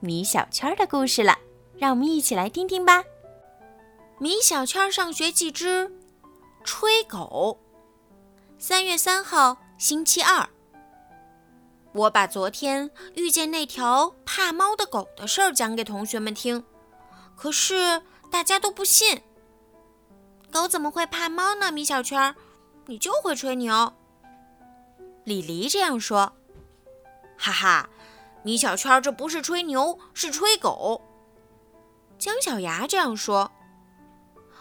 米小圈的故事了，让我们一起来听听吧。米小圈上学记之吹狗。三月三号，星期二。我把昨天遇见那条怕猫的狗的事儿讲给同学们听，可是大家都不信。狗怎么会怕猫呢？米小圈，你就会吹牛。李黎这样说。哈哈，米小圈，这不是吹牛，是吹狗。姜小牙这样说：“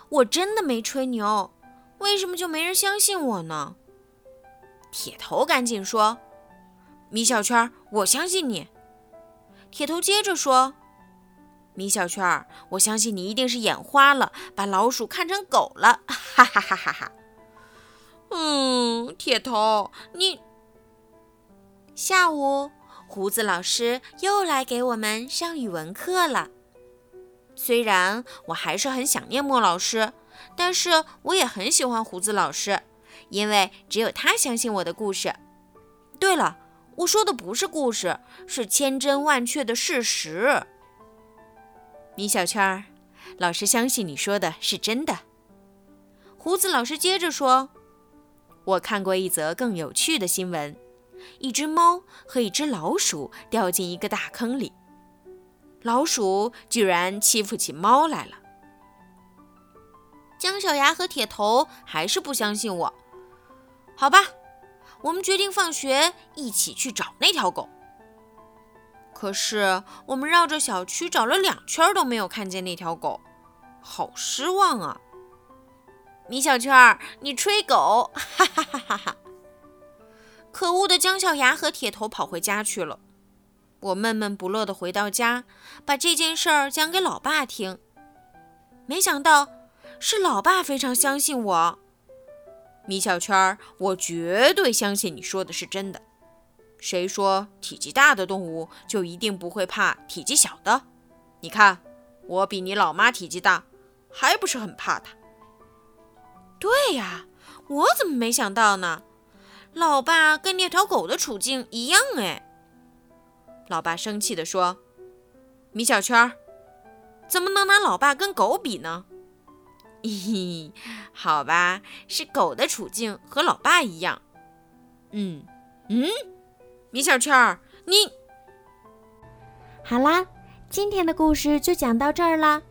我真的没吹牛，为什么就没人相信我呢？”铁头赶紧说：“米小圈，我相信你。”铁头接着说：“米小圈，我相信你一定是眼花了，把老鼠看成狗了。”哈哈哈哈哈！嗯，铁头，你。下午，胡子老师又来给我们上语文课了。虽然我还是很想念莫老师，但是我也很喜欢胡子老师，因为只有他相信我的故事。对了，我说的不是故事，是千真万确的事实。米小圈，老师相信你说的是真的。胡子老师接着说：“我看过一则更有趣的新闻。”一只猫和一只老鼠掉进一个大坑里，老鼠居然欺负起猫来了。姜小牙和铁头还是不相信我。好吧，我们决定放学一起去找那条狗。可是我们绕着小区找了两圈都没有看见那条狗，好失望啊！米小圈，你吹狗，哈哈哈哈哈！可恶的姜小牙和铁头跑回家去了。我闷闷不乐地回到家，把这件事儿讲给老爸听。没想到是老爸非常相信我。米小圈儿，我绝对相信你说的是真的。谁说体积大的动物就一定不会怕体积小的？你看，我比你老妈体积大，还不是很怕它？对呀，我怎么没想到呢？老爸跟那条狗的处境一样哎。老爸生气地说：“米小圈，怎么能拿老爸跟狗比呢？” 嘿嘿，好吧，是狗的处境和老爸一样。嗯嗯，米小圈，你好啦，今天的故事就讲到这儿啦。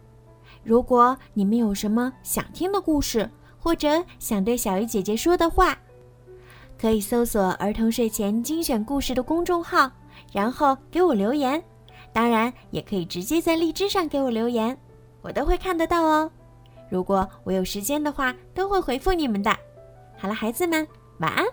如果你们有什么想听的故事，或者想对小鱼姐姐说的话，可以搜索“儿童睡前精选故事”的公众号，然后给我留言。当然，也可以直接在荔枝上给我留言，我都会看得到哦。如果我有时间的话，都会回复你们的。好了，孩子们，晚安。